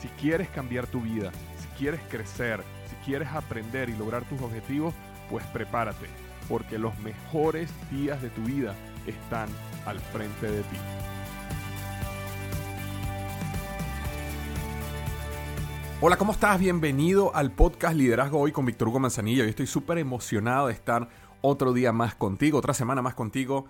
Si quieres cambiar tu vida, si quieres crecer, si quieres aprender y lograr tus objetivos, pues prepárate, porque los mejores días de tu vida están al frente de ti. Hola, ¿cómo estás? Bienvenido al podcast Liderazgo Hoy con Víctor Hugo Manzanilla. Yo estoy súper emocionado de estar otro día más contigo, otra semana más contigo.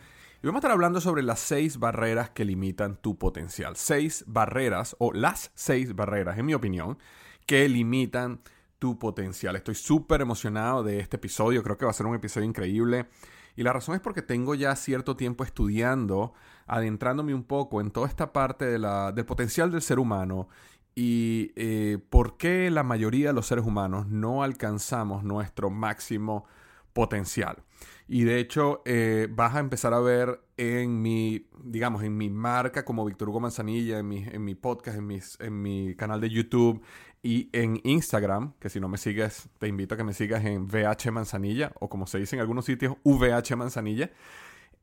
Vamos a estar hablando sobre las seis barreras que limitan tu potencial. Seis barreras, o las seis barreras, en mi opinión, que limitan tu potencial. Estoy súper emocionado de este episodio. Creo que va a ser un episodio increíble. Y la razón es porque tengo ya cierto tiempo estudiando, adentrándome un poco en toda esta parte del potencial del ser humano y eh, por qué la mayoría de los seres humanos no alcanzamos nuestro máximo potencial. Y de hecho, eh, vas a empezar a ver en mi, digamos, en mi marca como Víctor Hugo Manzanilla, en mi, en mi podcast, en, mis, en mi canal de YouTube y en Instagram, que si no me sigues, te invito a que me sigas en VH Manzanilla o como se dice en algunos sitios, VH Manzanilla.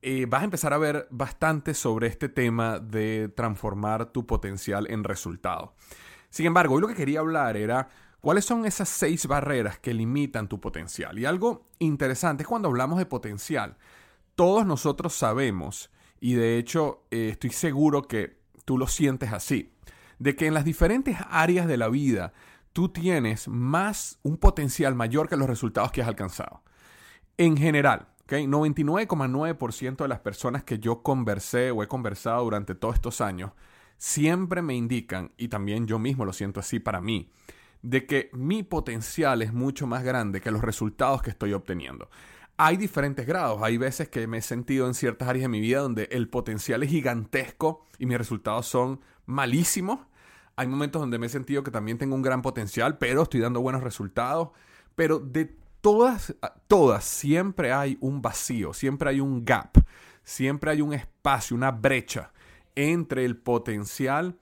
Eh, vas a empezar a ver bastante sobre este tema de transformar tu potencial en resultado. Sin embargo, hoy lo que quería hablar era cuáles son esas seis barreras que limitan tu potencial. Y algo interesante es cuando hablamos de potencial. Todos nosotros sabemos, y de hecho eh, estoy seguro que tú lo sientes así, de que en las diferentes áreas de la vida tú tienes más un potencial mayor que los resultados que has alcanzado. En general, 99,9% de las personas que yo conversé o he conversado durante todos estos años siempre me indican, y también yo mismo lo siento así para mí, de que mi potencial es mucho más grande que los resultados que estoy obteniendo. Hay diferentes grados, hay veces que me he sentido en ciertas áreas de mi vida donde el potencial es gigantesco y mis resultados son malísimos. Hay momentos donde me he sentido que también tengo un gran potencial, pero estoy dando buenos resultados. Pero de todas, todas, siempre hay un vacío, siempre hay un gap, siempre hay un espacio, una brecha entre el potencial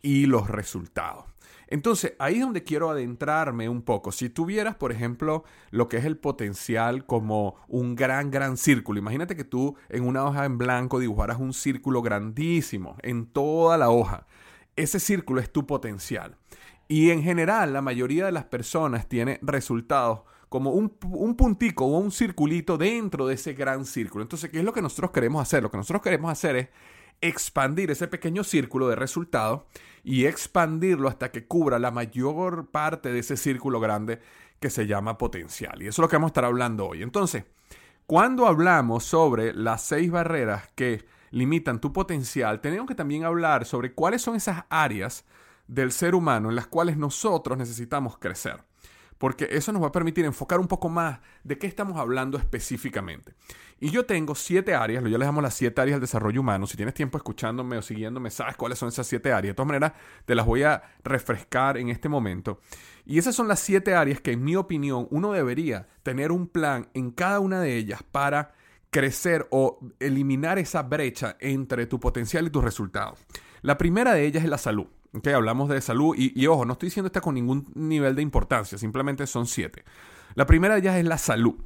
y los resultados. Entonces, ahí es donde quiero adentrarme un poco. Si tuvieras, por ejemplo, lo que es el potencial como un gran, gran círculo. Imagínate que tú en una hoja en blanco dibujaras un círculo grandísimo en toda la hoja. Ese círculo es tu potencial. Y en general, la mayoría de las personas tiene resultados como un, un, puntico o un circulito dentro de ese gran círculo. Entonces, ¿qué es lo que nosotros queremos hacer? Lo que nosotros queremos hacer es expandir ese pequeño círculo de resultados y expandirlo hasta que cubra la mayor parte de ese círculo grande que se llama potencial. Y eso es lo que vamos a estar hablando hoy. Entonces, cuando hablamos sobre las seis barreras que limitan tu potencial, tenemos que también hablar sobre cuáles son esas áreas del ser humano en las cuales nosotros necesitamos crecer porque eso nos va a permitir enfocar un poco más de qué estamos hablando específicamente. Y yo tengo siete áreas, yo les llamo las siete áreas del desarrollo humano. Si tienes tiempo escuchándome o siguiéndome, sabes cuáles son esas siete áreas. De todas maneras, te las voy a refrescar en este momento. Y esas son las siete áreas que, en mi opinión, uno debería tener un plan en cada una de ellas para crecer o eliminar esa brecha entre tu potencial y tus resultados. La primera de ellas es la salud. Okay, hablamos de salud y, ojo, no estoy diciendo esta con ningún nivel de importancia, simplemente son siete. La primera de ellas es la salud.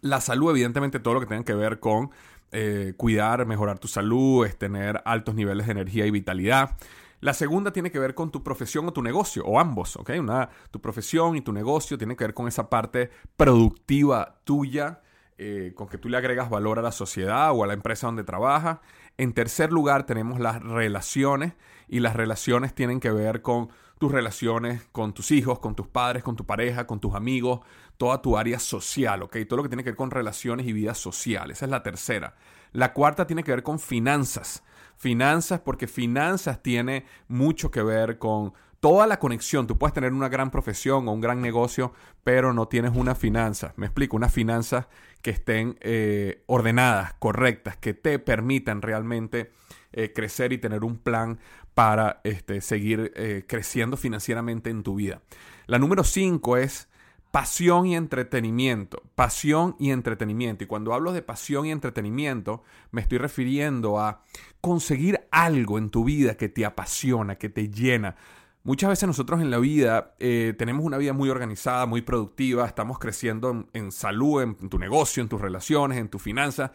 La salud, evidentemente, todo lo que tenga que ver con eh, cuidar, mejorar tu salud, es tener altos niveles de energía y vitalidad. La segunda tiene que ver con tu profesión o tu negocio, o ambos, ¿ok? Una, tu profesión y tu negocio tiene que ver con esa parte productiva tuya, eh, con que tú le agregas valor a la sociedad o a la empresa donde trabajas. En tercer lugar tenemos las relaciones y las relaciones tienen que ver con tus relaciones con tus hijos, con tus padres, con tu pareja, con tus amigos, toda tu área social, ¿ok? Todo lo que tiene que ver con relaciones y vida social. Esa es la tercera. La cuarta tiene que ver con finanzas. Finanzas porque finanzas tiene mucho que ver con toda la conexión. Tú puedes tener una gran profesión o un gran negocio, pero no tienes una finanza. Me explico, unas finanzas que estén eh, ordenadas, correctas, que te permitan realmente eh, crecer y tener un plan para este, seguir eh, creciendo financieramente en tu vida. La número cinco es pasión y entretenimiento. Pasión y entretenimiento. Y cuando hablo de pasión y entretenimiento, me estoy refiriendo a conseguir algo en tu vida que te apasiona, que te llena. Muchas veces nosotros en la vida eh, tenemos una vida muy organizada, muy productiva, estamos creciendo en, salud, en, tu negocio, en tus relaciones, en tus finanzas,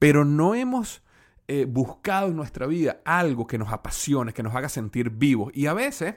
pero no hemos eh, buscado en nuestra vida algo que nos apasione, que nos haga sentir vivos. Y a veces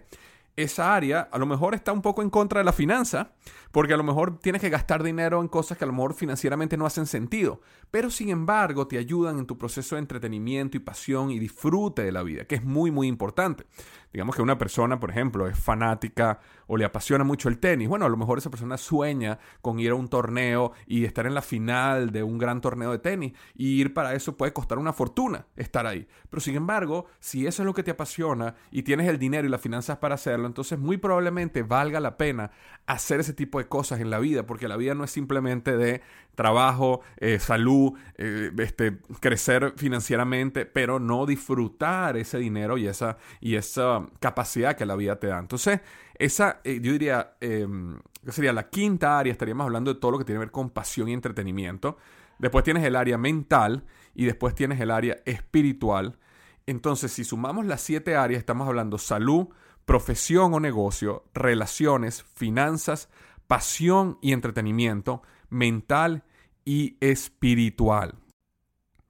esa área a lo mejor está un poco en contra de la finanza, porque a lo mejor tienes que gastar dinero en cosas que a lo mejor financieramente no hacen sentido, pero sin embargo te ayudan en tu proceso de entretenimiento y pasión y disfrute de la vida, que es muy muy importante. Digamos que una persona, por ejemplo, es fanática o le apasiona mucho el tenis. Bueno, a lo mejor esa persona sueña con ir a un torneo y estar en la final de un gran torneo de tenis. Y ir para eso puede costar una fortuna estar ahí. Pero sin embargo, si eso es lo que te apasiona y tienes el dinero y las finanzas para hacerlo, entonces muy probablemente valga la pena hacer ese tipo de cosas en la vida, porque la vida no es simplemente de trabajo, eh, salud, eh, este, crecer financieramente, pero no disfrutar ese dinero y esa, y esa capacidad que la vida te da. Entonces, esa, eh, yo diría, em, sería la quinta área, estaríamos hablando de todo lo que tiene que ver con pasión y entretenimiento. Después tienes el área mental y después tienes el área espiritual. Entonces, si sumamos las siete áreas, estamos hablando salud, profesión o negocio, relaciones, finanzas, pasión y entretenimiento, mental y espiritual.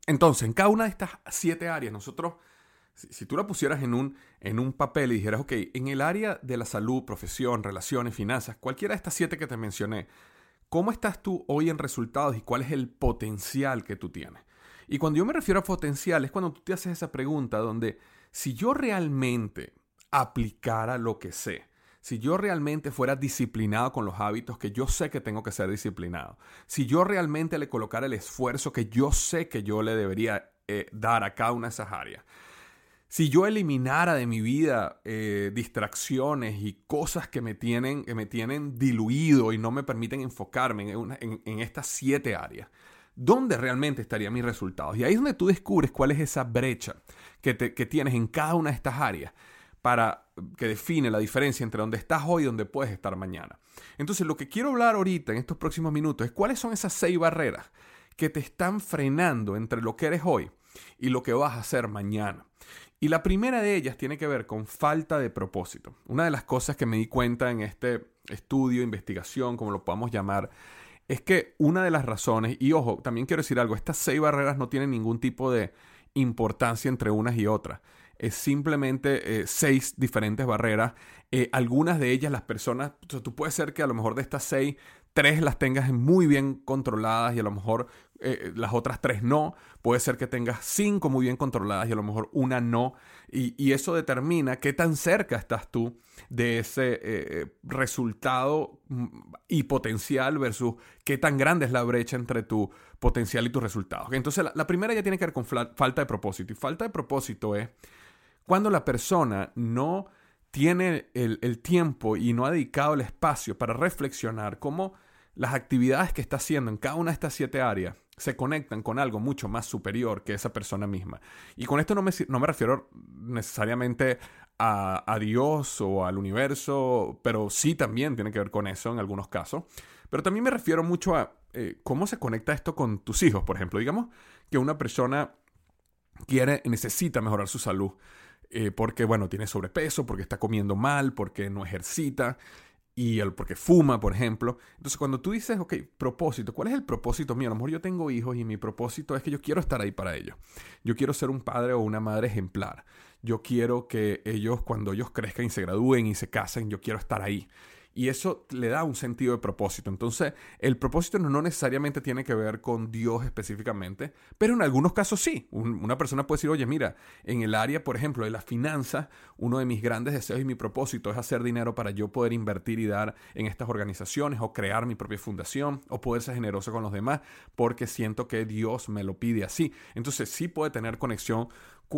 Entonces, en cada una de estas siete áreas, nosotros, si, tú la pusieras en un, en un papel y dijeras, ok, en el área de la salud, profesión, relaciones, finanzas, cualquiera de estas siete que te mencioné, ¿cómo estás tú hoy en resultados y cuál es el potencial que tú tienes? Y cuando yo me refiero a potencial, es cuando tú te haces esa pregunta donde si yo realmente aplicara lo que sé, si yo realmente fuera disciplinado con los hábitos que yo sé que tengo que ser disciplinado, si yo realmente le colocara el esfuerzo que yo sé que yo le debería eh, dar a cada una de esas áreas, si yo eliminara de mi vida eh, distracciones y cosas que me, tienen, que me tienen diluido y no me permiten enfocarme en, estas siete áreas, ¿dónde realmente estarían mis resultados? Y ahí es donde tú descubres cuál es esa brecha que, que tienes en cada una de estas áreas para que define la diferencia entre donde estás hoy y donde puedes estar mañana. Entonces, lo que quiero hablar ahorita en estos próximos minutos es cuáles son esas seis barreras que te están frenando entre lo que eres hoy y lo que vas a hacer mañana. Y la primera de ellas tiene que ver con falta de propósito. Una de las cosas que me di cuenta en este estudio, investigación, como lo podamos llamar, es que una de las razones, y ojo, también quiero decir algo, estas seis barreras no tienen ningún tipo de importancia entre unas y otras es simplemente eh, seis diferentes barreras. Eh, algunas de ellas las personas, tú puedes ser que a lo mejor de estas seis, tres las tengas muy bien controladas y a lo mejor eh, las otras tres no. Puede ser que tengas cinco muy bien controladas y a lo mejor una no. Y, eso determina qué tan cerca estás tú de ese resultado mm, y potencial versus qué tan grande es la brecha entre tu potencial y tus resultados. Entonces la, la primera ya tiene que ver con falta de propósito. Y falta de propósito es cuando la persona no tiene el, tiempo y no ha dedicado el espacio para reflexionar cómo las actividades que está haciendo en cada una de estas siete áreas se conectan con algo mucho más superior que esa persona misma. Y con esto no me, no me refiero necesariamente a, Dios o al universo, pero sí también tiene que ver con eso en algunos casos. Pero también me refiero mucho a eh, cómo se conecta esto con tus hijos, por ejemplo. Digamos que una persona quiere, necesita mejorar su salud. Eh, porque, bueno, tiene sobrepeso, porque está comiendo mal, porque no ejercita y el, porque fuma, por ejemplo. Entonces, cuando tú dices, ok, propósito, ¿cuál es el propósito mío? A lo mejor yo tengo hijos y mi propósito es que yo quiero estar ahí para ellos. Yo quiero ser un padre o una madre ejemplar. Yo quiero que ellos, cuando ellos crezcan y se gradúen y se casen, yo quiero estar ahí. Y eso le da un sentido de propósito. Entonces, el propósito no necesariamente tiene que ver con Dios específicamente, pero en algunos casos sí. una persona puede decir, oye, mira, en el área, por ejemplo, de las finanzas, uno de mis grandes deseos y mi propósito es hacer dinero para yo poder invertir y dar en estas organizaciones o crear mi propia fundación o poder ser generoso con los demás porque siento que Dios me lo pide así. Entonces, sí puede tener conexión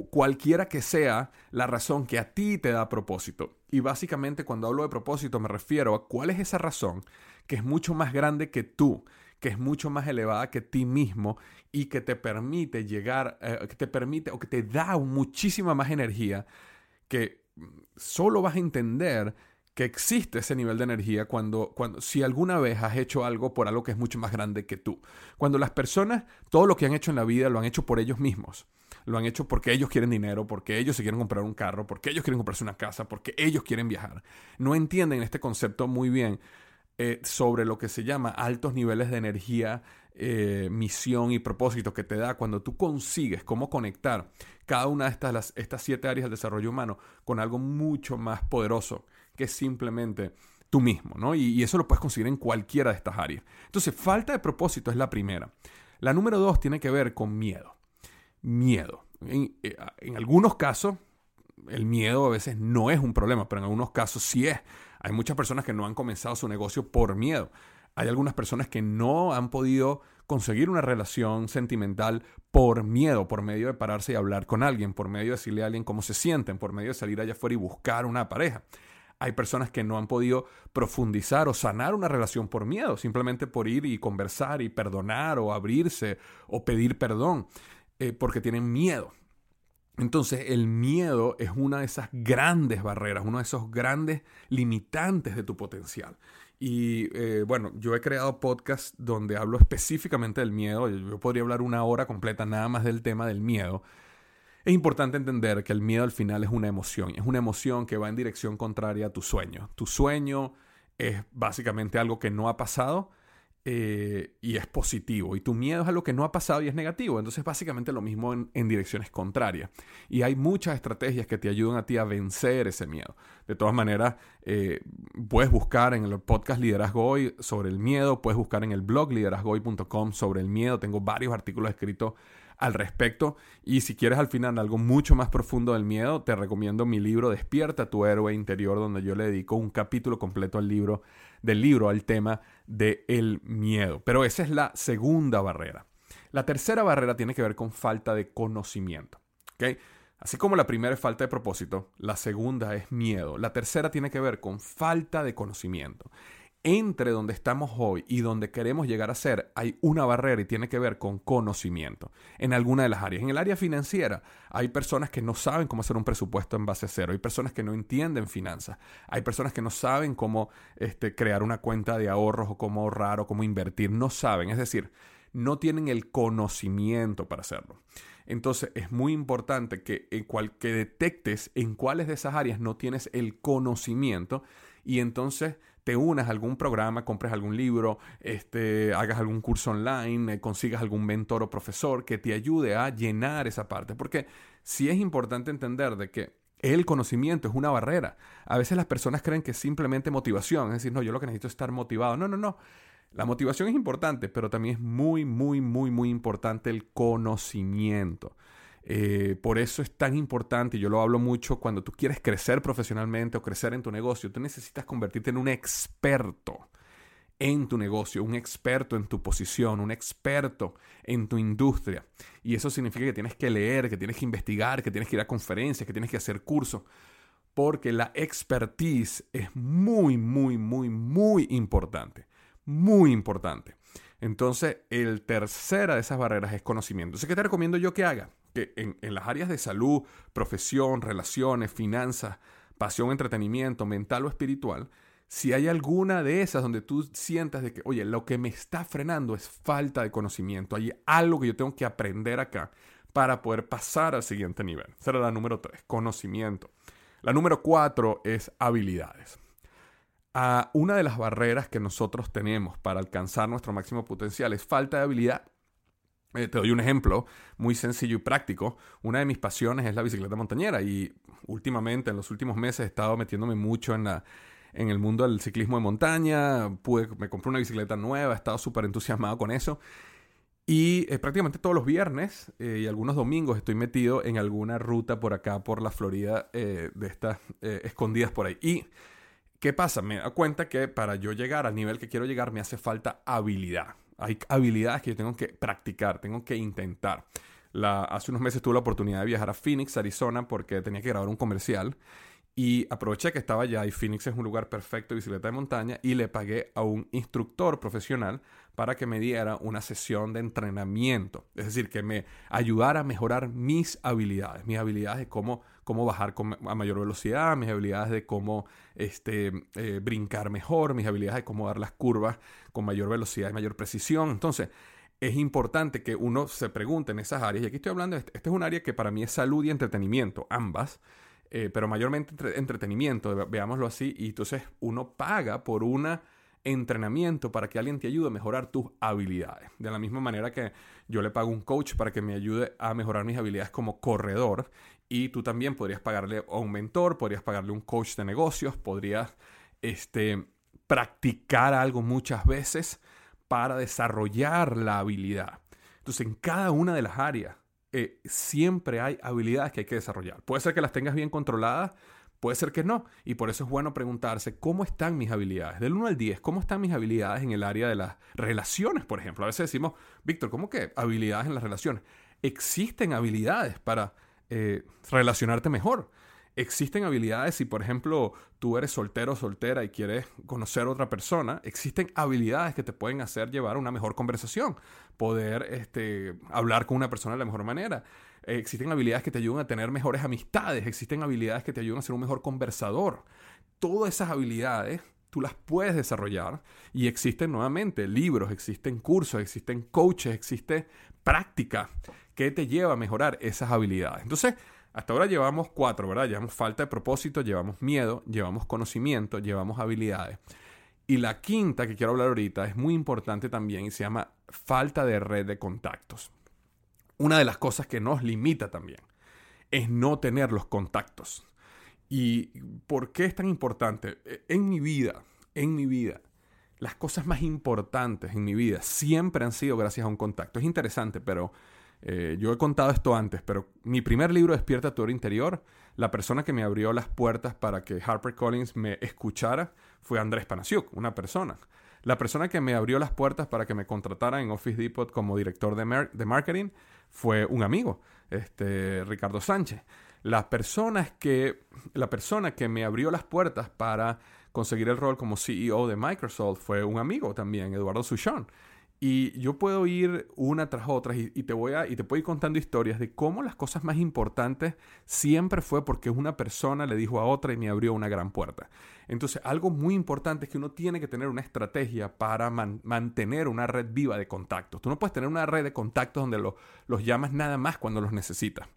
cualquiera que sea la razón que a ti te da propósito. Y básicamente cuando hablo de propósito me refiero a cuál es esa razón que es mucho más grande que tú, que es mucho más elevada que ti mismo y que te permite llegar, eh, que te permite o que te da muchísima más energía que solo vas a entender que existe ese nivel de energía cuando, cuando, si alguna vez has hecho algo por algo que es mucho más grande que tú. Cuando las personas, todo lo que han hecho en la vida lo han hecho por ellos mismos. Lo han hecho porque ellos quieren dinero, porque ellos se quieren comprar un carro, porque ellos quieren comprarse una casa, porque ellos quieren viajar. No entienden este concepto muy bien eh, sobre lo que se llama altos niveles de energía, eh, misión y propósito que te da cuando tú consigues cómo conectar cada una de estas, estas siete áreas del desarrollo humano con algo mucho más poderoso que simplemente tú mismo, ¿no? Y, eso lo puedes conseguir en cualquiera de estas áreas. Entonces, falta de propósito es la primera. La número dos tiene que ver con miedo. Miedo. En, eh, en algunos casos, el miedo a veces no es un problema, pero en algunos casos sí es. Hay muchas personas que no han comenzado su negocio por miedo. Hay algunas personas que no han podido conseguir una relación sentimental por miedo, por medio de pararse y hablar con alguien, por medio de decirle a alguien cómo se sienten, por medio de salir allá afuera y buscar una pareja. Hay personas que no han podido profundizar o sanar una relación por miedo, simplemente por ir y conversar y perdonar o abrirse o pedir perdón, eh, porque tienen miedo. Entonces el miedo es una de esas grandes barreras, uno de esos grandes limitantes de tu potencial. Y eh, bueno, yo he creado podcasts donde hablo específicamente del miedo. Yo podría hablar una hora completa nada más del tema del miedo. Es importante entender que el miedo al final es una emoción, es una emoción que va en dirección contraria a tu sueño. Tu sueño es básicamente algo que no ha pasado eh, y es positivo, y tu miedo es algo que no ha pasado y es negativo. Entonces básicamente lo mismo en, direcciones contrarias. Y hay muchas estrategias que te ayudan a ti a vencer ese miedo. De todas maneras, eh, puedes buscar en el podcast Liderazgo Hoy sobre el miedo, puedes buscar en el blog liderazgohoy.com sobre el miedo. Tengo varios artículos escritos al respecto. Y si quieres al final algo mucho más profundo del miedo, te recomiendo mi libro Despierta tu héroe interior, donde yo le dedico un capítulo completo al libro, del libro al tema del el miedo. Pero esa es la segunda barrera. La tercera barrera tiene que ver con falta de conocimiento. Así como la primera es falta de propósito, la segunda es miedo. La tercera tiene que ver con falta de conocimiento entre donde estamos hoy y donde queremos llegar a ser, hay una barrera y tiene que ver con conocimiento en alguna de las áreas. En el área financiera hay personas que no saben cómo hacer un presupuesto en base a cero, hay personas que no entienden finanzas, hay personas que no saben cómo este, crear una cuenta de ahorros o cómo ahorrar o cómo invertir, no saben, es decir, no tienen el conocimiento para hacerlo. Entonces es muy importante que, en cual, que detectes en cuáles de esas áreas no tienes el conocimiento y entonces te unas a algún programa, compres algún libro, este, hagas algún curso online, eh, consigas algún mentor o profesor que te ayude a llenar esa parte. Porque sí es importante entender de que el conocimiento es una barrera. A veces las personas creen que es simplemente motivación, es decir, no, yo lo que necesito es estar motivado. No, no, no. La motivación es importante, pero también es muy, muy, muy, muy importante el conocimiento. Eh, por eso es tan importante, yo lo hablo mucho, cuando tú quieres crecer profesionalmente o crecer en tu negocio, tú necesitas convertirte en un experto en tu negocio, un experto en tu posición, un experto en tu industria. Y eso significa que tienes que leer, que tienes que investigar, que tienes que ir a conferencias, que tienes que hacer cursos, porque la expertise es muy, muy, muy, muy importante. Muy importante. Entonces, el tercera de esas barreras es conocimiento. Entonces, ¿qué te recomiendo yo que haga? que en, las áreas de salud, profesión, relaciones, finanzas, pasión, entretenimiento, mental o espiritual, si hay alguna de esas donde tú sientas de que, oye, lo que me está frenando es falta de conocimiento, hay algo que yo tengo que aprender acá para poder pasar al siguiente nivel. Esa era la número tres, conocimiento. La número cuatro es habilidades. Ah, una de las barreras que nosotros tenemos para alcanzar nuestro máximo potencial es falta de habilidad eh, te doy un ejemplo muy sencillo y práctico. Una de mis pasiones es la bicicleta montañera y últimamente, en los últimos meses, he estado metiéndome mucho en la, en el mundo del ciclismo de montaña, pude, me compré una bicicleta nueva, he estado súper entusiasmado con eso. Y eh, prácticamente todos los viernes eh, y algunos domingos estoy metido en alguna ruta por acá, por la Florida, de estas escondidas por ahí. ¿Qué pasa? Me da cuenta que para yo llegar al nivel que quiero llegar me hace falta habilidad. Hay habilidades que yo tengo que practicar, tengo que intentar. Hace unos meses tuve la oportunidad de viajar a Phoenix, Arizona, porque tenía que grabar un comercial. Y aproveché que estaba allá y Phoenix es un lugar perfecto de bicicleta de montaña y le pagué a un instructor profesional para que me diera una sesión de entrenamiento. Es decir, que me ayudara a mejorar mis habilidades, mis habilidades de cómo, cómo bajar a mayor velocidad, mis habilidades de cómo este, eh, brincar mejor, mis habilidades de cómo dar las curvas con mayor velocidad y mayor precisión. Entonces, es importante que uno se pregunte en esas áreas. Y aquí estoy hablando, este, este es un área que para mí es salud y entretenimiento, ambas. Eh, pero mayormente entretenimiento, veámoslo así, y entonces uno paga por un entrenamiento para que alguien te ayude a mejorar tus habilidades. De la misma manera que yo le pago un coach para que me ayude a mejorar mis habilidades como corredor, y tú también podrías pagarle a un mentor, podrías pagarle un coach de negocios, podrías este, practicar algo muchas veces para desarrollar la habilidad. Entonces, en cada una de las áreas eh, siempre hay habilidades que hay que desarrollar. Puede ser que las tengas bien controladas, puede ser que no. Y por eso es bueno preguntarse, ¿cómo están mis habilidades? Del 1 al 10, ¿cómo están mis habilidades en el área de las relaciones, por ejemplo? A veces decimos, Víctor, ¿cómo que habilidades en las relaciones? Existen habilidades para eh, relacionarte mejor existen habilidades, si por ejemplo tú eres soltero o soltera y quieres conocer a otra persona, existen habilidades que te pueden hacer llevar una mejor conversación, poder este, hablar con una persona de la mejor manera. existen habilidades que te ayudan a tener mejores amistades, existen habilidades que te ayudan a ser un mejor conversador. Todas esas habilidades tú las puedes desarrollar y existen nuevamente libros, existen cursos, existen coaches, existe práctica que te lleva a mejorar esas habilidades. Entonces, hasta ahora llevamos cuatro, ¿verdad? Llevamos falta de propósito, llevamos miedo, llevamos conocimiento, llevamos habilidades. Y la quinta que quiero hablar ahorita es muy importante también y se llama falta de red de contactos. Una de las cosas que nos limita también es no tener los contactos. ¿Y por qué es tan importante? E, en mi vida, en mi vida, las cosas más importantes en mi vida siempre han sido gracias a un contacto. Es interesante, pero eh, yo he contado esto antes, pero mi primer libro, Despierta tu interior, la persona que me abrió las puertas para que HarperCollins me escuchara fue Andrés Panasiuk, una persona. La persona que me abrió las puertas para que me contratara en Office Depot como director de, marketing fue un amigo, este, Ricardo Sánchez. La persona, que, la persona que me abrió las puertas para conseguir el rol como CEO de Microsoft fue un amigo también, Eduardo Suchón. Y yo puedo ir una tras otra y, te voy a, y te puedo ir contando historias de cómo las cosas más importantes siempre fue porque una persona le dijo a otra y me abrió una gran puerta. Entonces, algo muy importante es que uno tiene que tener una estrategia para mantener una red viva de contactos. Tú no puedes tener una red de contactos donde los llamas nada más cuando los necesitas.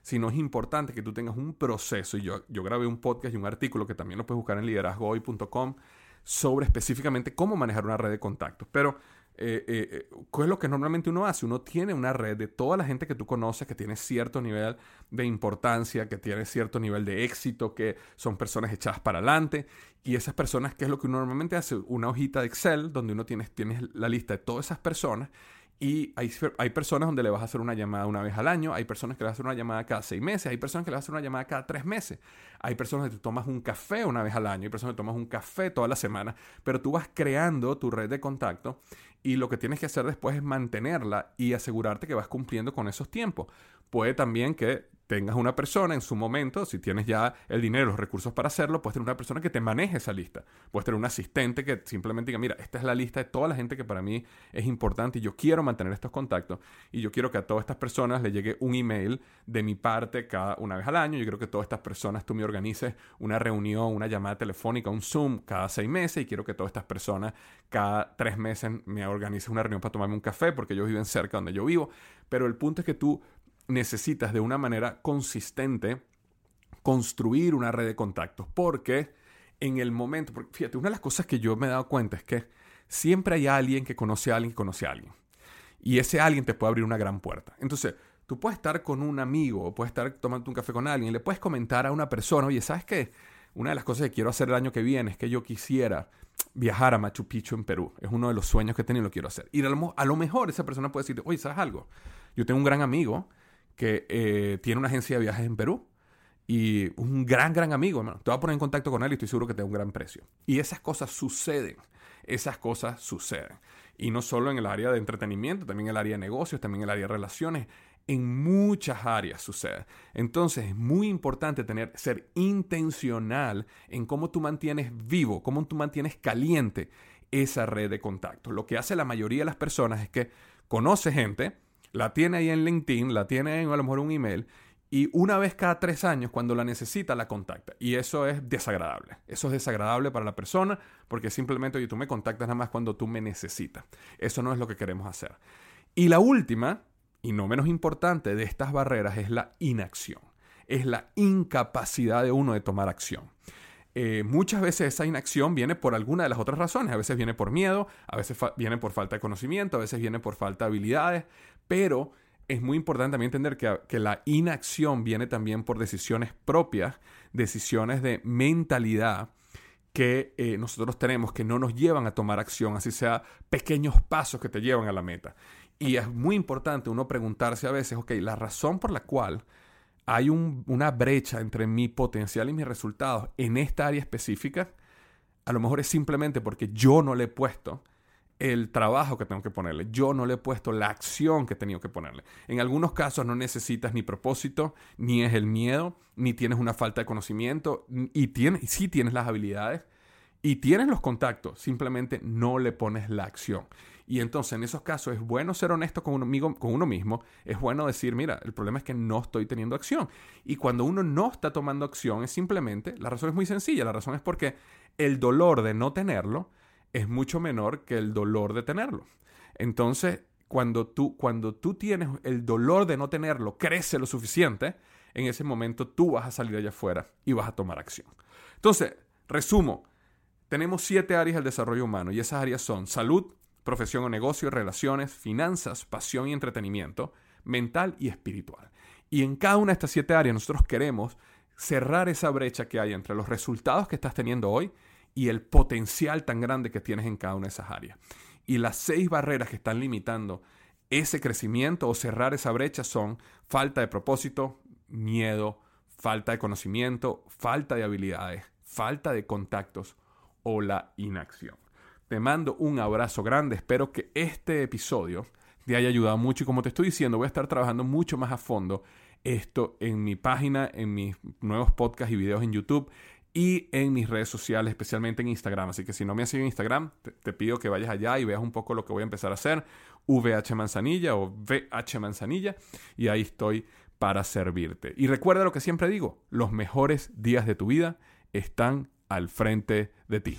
Sino es importante que tú tengas un proceso. Y yo, yo grabé un podcast y un artículo que también lo puedes buscar en liderazgohoy.com sobre específicamente cómo manejar una red de contactos. Pero eh, eh, eh, ¿qué es lo que normalmente uno hace? Uno tiene una red de toda la gente que tú conoces que tiene cierto nivel de importancia, que tiene cierto nivel de éxito, que son personas echadas para adelante. Y esas personas, ¿qué es lo que uno normalmente hace? Una hojita de Excel donde uno tiene, tiene la lista de todas esas personas y hay, hay, personas donde le vas a hacer una llamada una vez al año, hay personas que le vas a hacer una llamada cada seis meses, hay personas que le vas a hacer una llamada cada tres meses, hay personas que te tomas un café una vez al año, hay personas que tomas un café toda la semana, pero tú vas creando tu red de contacto y lo que tienes que hacer después es mantenerla y asegurarte que vas cumpliendo con esos tiempos. Puede también que tengas una persona en su momento, si tienes ya el dinero, los recursos para hacerlo, puedes tener una persona que te maneje esa lista. Puedes tener un asistente que simplemente diga, mira, esta es la lista de toda la gente que para mí es importante y yo quiero mantener estos contactos y yo quiero que a todas estas personas le llegue un email de mi parte cada una vez al año. Yo quiero que todas estas personas tú me organices una reunión, una llamada telefónica, un Zoom cada seis meses y quiero que todas estas personas cada tres meses me organices una reunión para tomarme un café porque ellos viven cerca donde yo vivo. Pero el punto es que tú necesitas de una manera consistente construir una red de contactos. Porque en el momento, fíjate, una de las cosas que yo me he dado cuenta es que siempre hay alguien que conoce a alguien que conoce a alguien. Y ese alguien te puede abrir una gran puerta. Entonces, tú puedes estar con un amigo o puedes estar tomando un café con alguien y le puedes comentar a una persona, oye, ¿sabes qué? una de las cosas que quiero hacer el año que viene es que yo quisiera viajar a Machu Picchu en Perú. Es uno de los sueños que he tenido y lo quiero hacer. Y a lo, a lo mejor esa persona puede decir, oye, ¿sabes algo? Yo tengo un gran amigo que eh, tiene una agencia de viajes en Perú. Y un gran, gran amigo, hermano. Te voy a poner en contacto con él y estoy seguro que te da un gran precio. Y esas cosas suceden. Esas cosas suceden. Y no solo en el área de entretenimiento, también en el área de negocios, también en el área de relaciones. En muchas áreas sucede. Entonces es muy importante tener, ser intencional en cómo tú mantienes vivo, cómo tú mantienes caliente esa red de contactos. Lo que hace la mayoría de las personas es que conoce gente, la tiene ahí en LinkedIn, la tiene en a lo mejor un email y una vez cada tres años, cuando la necesita, la contacta. Y eso es desagradable. Eso es desagradable para la persona porque simplemente, oye, tú me contactas nada más cuando tú me necesitas. Eso no es lo que queremos hacer. Y la última, y no menos importante, de estas barreras es la inacción. Es la incapacidad de uno de tomar acción. Eh, muchas veces esa inacción viene por alguna de las otras razones. A veces viene por miedo, a veces viene por falta de conocimiento, a veces viene por falta de habilidades, pero es muy importante también entender que, la inacción viene también por decisiones propias, decisiones de mentalidad que eh, nosotros tenemos que no nos llevan a tomar acción, así sea pequeños pasos que te llevan a la meta. Y es muy importante uno preguntarse a veces, ok, la razón por la cual hay una brecha entre mi potencial y mis resultados en esta área específica, a lo mejor es simplemente porque yo no le he puesto el trabajo que tengo que ponerle. Yo no le he puesto la acción que he tenido que ponerle. En algunos casos no necesitas ni propósito, ni es el miedo, ni tienes una falta de conocimiento, y tienes, sí tienes las habilidades y tienes los contactos, simplemente no le pones la acción. Y entonces en esos casos es bueno ser honesto con uno, con uno mismo, es bueno decir, mira, el problema es que no estoy teniendo acción. Y cuando uno no está tomando acción es simplemente, la razón es muy sencilla, la razón es porque el dolor de no tenerlo, es mucho menor que el dolor de tenerlo. Entonces, cuando tú, cuando tú tienes el dolor de no tenerlo, crece lo suficiente, en ese momento tú vas a salir allá afuera y vas a tomar acción. Entonces, resumo, tenemos siete áreas del desarrollo humano y esas áreas son salud, profesión o negocio, relaciones, finanzas, pasión y entretenimiento, mental y espiritual. Y en cada una de estas siete áreas nosotros queremos cerrar esa brecha que hay entre los resultados que estás teniendo hoy y el potencial tan grande que tienes en cada una de esas áreas. Y las seis barreras que están limitando ese crecimiento o cerrar esa brecha son falta de propósito, miedo, falta de conocimiento, falta de habilidades, falta de contactos o la inacción. Te mando un abrazo grande, espero que este episodio te haya ayudado mucho y como te estoy diciendo voy a estar trabajando mucho más a fondo esto en mi página, en mis nuevos podcasts y videos en YouTube y en mis redes sociales, especialmente en Instagram. Así que si no me has seguido en Instagram, te, pido que vayas allá y veas un poco lo que voy a empezar a hacer, VH Manzanilla o VH Manzanilla, y ahí estoy para servirte. Y recuerda lo que siempre digo, los mejores días de tu vida están al frente de ti.